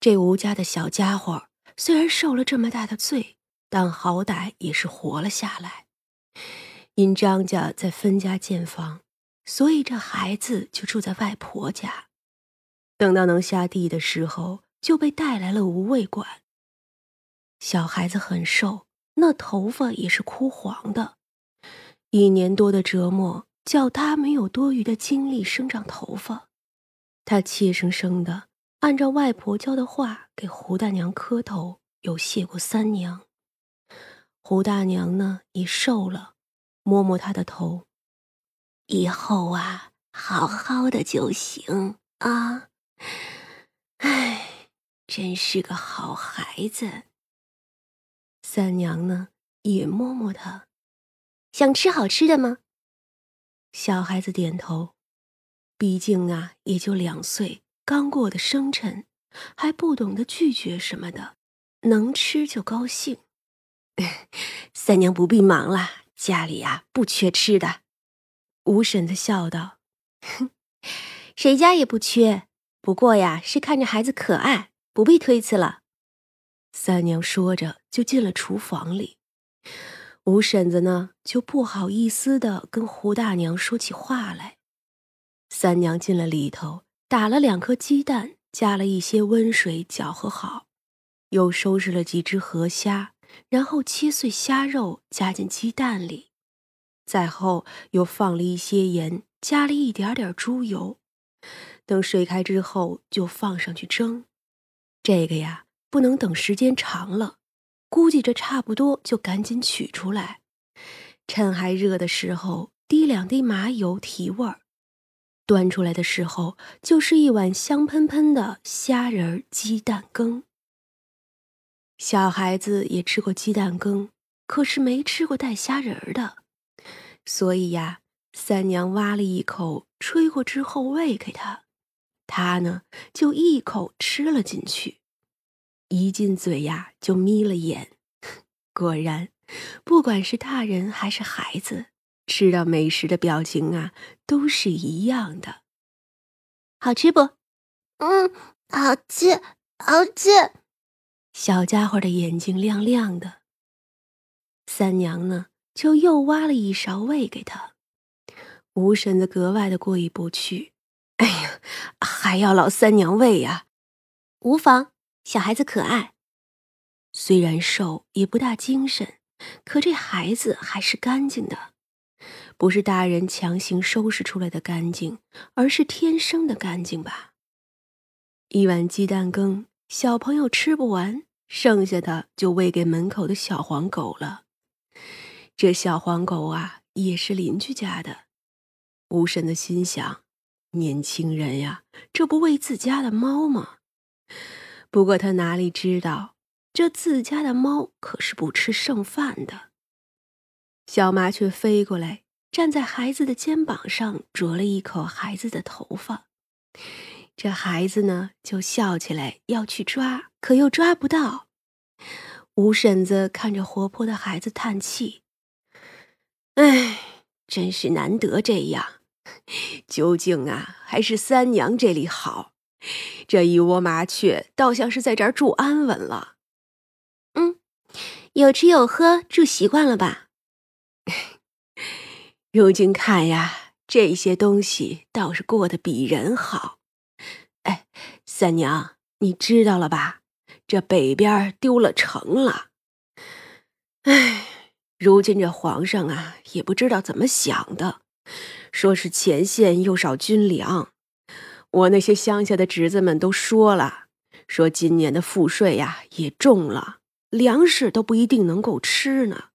这吴家的小家伙虽然受了这么大的罪，但好歹也是活了下来。因张家在分家建房，所以这孩子就住在外婆家。等到能下地的时候，就被带来了无味馆。小孩子很瘦，那头发也是枯黄的。一年多的折磨，叫他没有多余的精力生长头发。他怯生生的按照外婆教的话给胡大娘磕头，又谢过三娘。胡大娘呢也瘦了，摸摸她的头，以后啊，好好的就行啊。唉，真是个好孩子。三娘呢也摸摸他。想吃好吃的吗？小孩子点头，毕竟啊，也就两岁，刚过的生辰，还不懂得拒绝什么的，能吃就高兴。三娘不必忙了，家里呀不缺吃的。吴婶子笑道：“哼，谁家也不缺，不过呀是看着孩子可爱，不必推辞了。”三娘说着就进了厨房里。吴婶子呢，就不好意思的跟胡大娘说起话来。三娘进了里头，打了两颗鸡蛋，加了一些温水搅和好，又收拾了几只河虾，然后切碎虾肉加进鸡蛋里，再后又放了一些盐，加了一点点猪油。等水开之后，就放上去蒸。这个呀，不能等时间长了。估计这差不多，就赶紧取出来，趁还热的时候滴两滴麻油提味儿。端出来的时候，就是一碗香喷喷的虾仁鸡蛋羹。小孩子也吃过鸡蛋羹，可是没吃过带虾仁的，所以呀，三娘挖了一口，吹过之后喂给他，他呢就一口吃了进去。一进嘴呀，就眯了眼。果然，不管是大人还是孩子，吃到美食的表情啊，都是一样的。好吃不？嗯，好吃，好吃。小家伙的眼睛亮亮的。三娘呢，就又挖了一勺喂给他。吴婶子格外的过意不去。哎呀，还要老三娘喂呀？无妨。小孩子可爱，虽然瘦也不大精神，可这孩子还是干净的，不是大人强行收拾出来的干净，而是天生的干净吧。一碗鸡蛋羹，小朋友吃不完，剩下的就喂给门口的小黄狗了。这小黄狗啊，也是邻居家的。吴婶的心想：年轻人呀，这不喂自家的猫吗？不过他哪里知道，这自家的猫可是不吃剩饭的。小麻雀飞过来，站在孩子的肩膀上，啄了一口孩子的头发。这孩子呢，就笑起来，要去抓，可又抓不到。吴婶子看着活泼的孩子，叹气：“哎，真是难得这样。究竟啊，还是三娘这里好。”这一窝麻雀倒像是在这儿住安稳了。嗯，有吃有喝，住习惯了吧？如今看呀，这些东西倒是过得比人好。哎，三娘，你知道了吧？这北边丢了城了。哎，如今这皇上啊，也不知道怎么想的，说是前线又少军粮。我那些乡下的侄子们都说了，说今年的赋税呀也重了，粮食都不一定能够吃呢。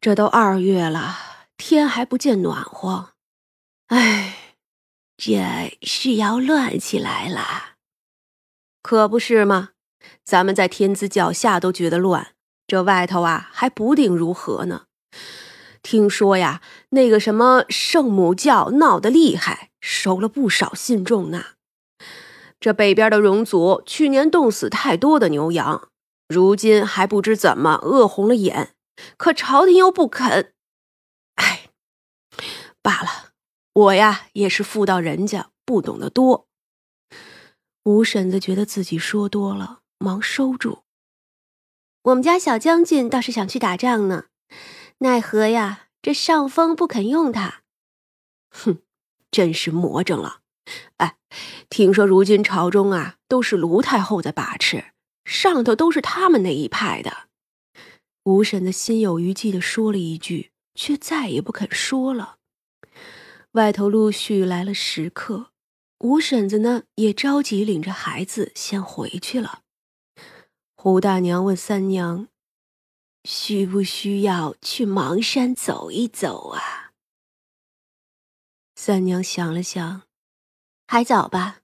这都二月了，天还不见暖和，哎，这是要乱起来了，可不是吗？咱们在天子脚下都觉得乱，这外头啊还不定如何呢。听说呀，那个什么圣母教闹得厉害。收了不少信众呢。这北边的荣族去年冻死太多的牛羊，如今还不知怎么饿红了眼，可朝廷又不肯。罢了，我呀也是妇道人家，不懂得多。吴婶子觉得自己说多了，忙收住。我们家小将军倒是想去打仗呢，奈何呀，这上峰不肯用他。哼，真是魔怔了。哎，听说如今朝中啊，都是卢太后在把持，上头都是他们那一派的。吴婶子心有余悸的说了一句，却再也不肯说了。外头陆续来了食客。吴婶子呢，也着急领着孩子先回去了。胡大娘问三娘：“需不需要去邙山走一走啊？”三娘想了想，还早吧。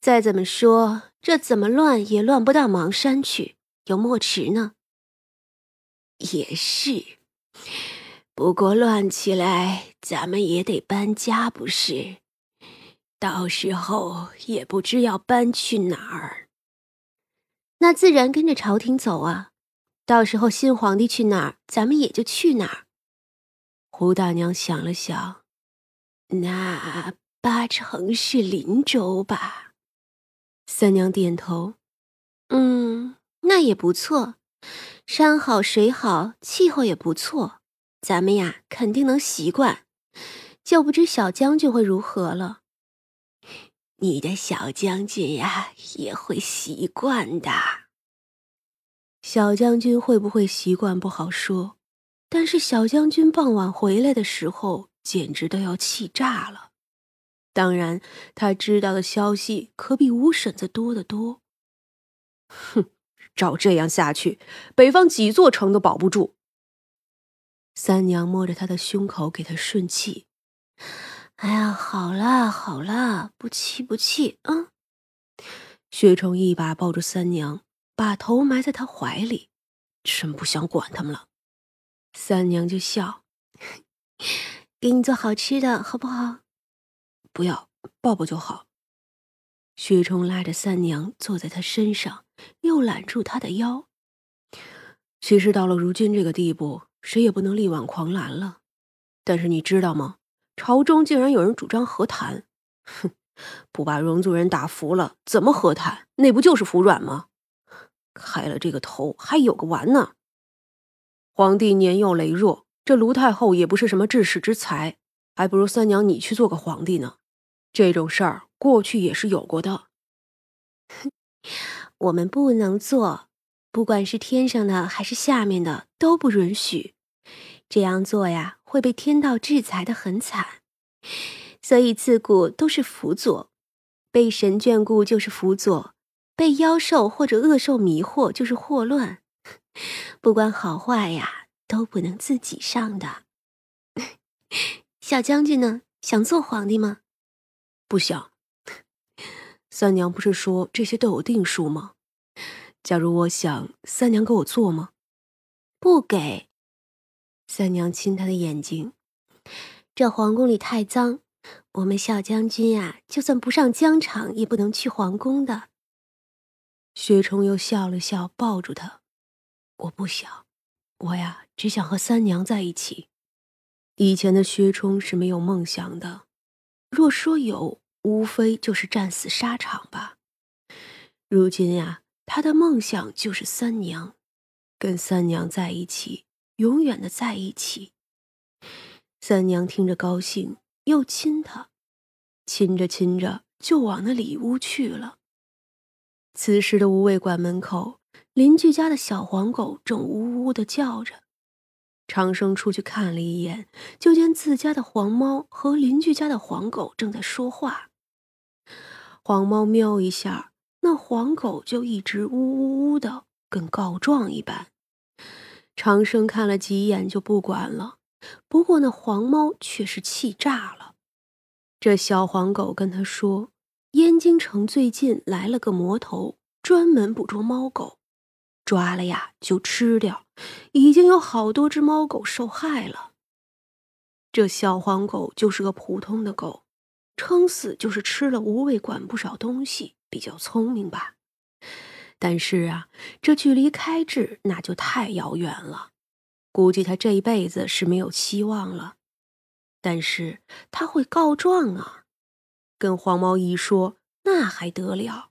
再怎么说，这怎么乱也乱不到邙山去，有墨池呢。也是，不过乱起来，咱们也得搬家，不是？到时候也不知要搬去哪儿，那自然跟着朝廷走啊。到时候新皇帝去哪儿，咱们也就去哪儿。胡大娘想了想，那八成是林州吧？三娘点头，嗯，那也不错，山好水好，气候也不错，咱们呀肯定能习惯。就不知小将军会如何了。你的小将军呀，也会习惯的。小将军会不会习惯不好说，但是小将军傍晚回来的时候，简直都要气炸了。当然，他知道的消息可比吴婶子多得多。哼，照这样下去，北方几座城都保不住。三娘摸着他的胸口，给他顺气。哎呀，好了好了，不气不气啊！薛冲一把抱住三娘，把头埋在她怀里，真不想管他们了。三娘就笑：“ 给你做好吃的，好不好？”“不要，抱抱就好。”薛冲拉着三娘坐在他身上，又揽住她的腰。其实到了如今这个地步，谁也不能力挽狂澜了。但是你知道吗？朝中竟然有人主张和谈，哼，不把容族人打服了，怎么和谈？那不就是服软吗？开了这个头还有个完呢。皇帝年幼羸弱，这卢太后也不是什么治世之才，还不如三娘你去做个皇帝呢。这种事儿过去也是有过的。我们不能做，不管是天上的还是下面的都不允许。这样做呀，会被天道制裁的很惨，所以自古都是辅佐，被神眷顾就是辅佐，被妖兽或者恶兽迷惑就是祸乱，不管好坏呀，都不能自己上的。小将军呢，想做皇帝吗？不想。三娘不是说这些都有定数吗？假如我想，三娘给我做吗？不给。三娘亲他的眼睛，这皇宫里太脏，我们小将军呀，就算不上疆场，也不能去皇宫的。薛冲又笑了笑，抱住他。我不想，我呀，只想和三娘在一起。以前的薛冲是没有梦想的，若说有，无非就是战死沙场吧。如今呀，他的梦想就是三娘，跟三娘在一起。永远的在一起。三娘听着高兴，又亲他，亲着亲着就往那里屋去了。此时的无畏馆门口，邻居家的小黄狗正呜呜的叫着。长生出去看了一眼，就见自家的黄猫和邻居家的黄狗正在说话。黄猫喵一下，那黄狗就一直呜呜呜的，跟告状一般。长生看了几眼就不管了，不过那黄猫却是气炸了。这小黄狗跟他说：“燕京城最近来了个魔头，专门捕捉猫狗，抓了呀就吃掉，已经有好多只猫狗受害了。这小黄狗就是个普通的狗，撑死就是吃了无味馆不少东西，比较聪明吧。”但是啊，这距离开智那就太遥远了，估计他这一辈子是没有希望了。但是他会告状啊，跟黄毛一说，那还得了？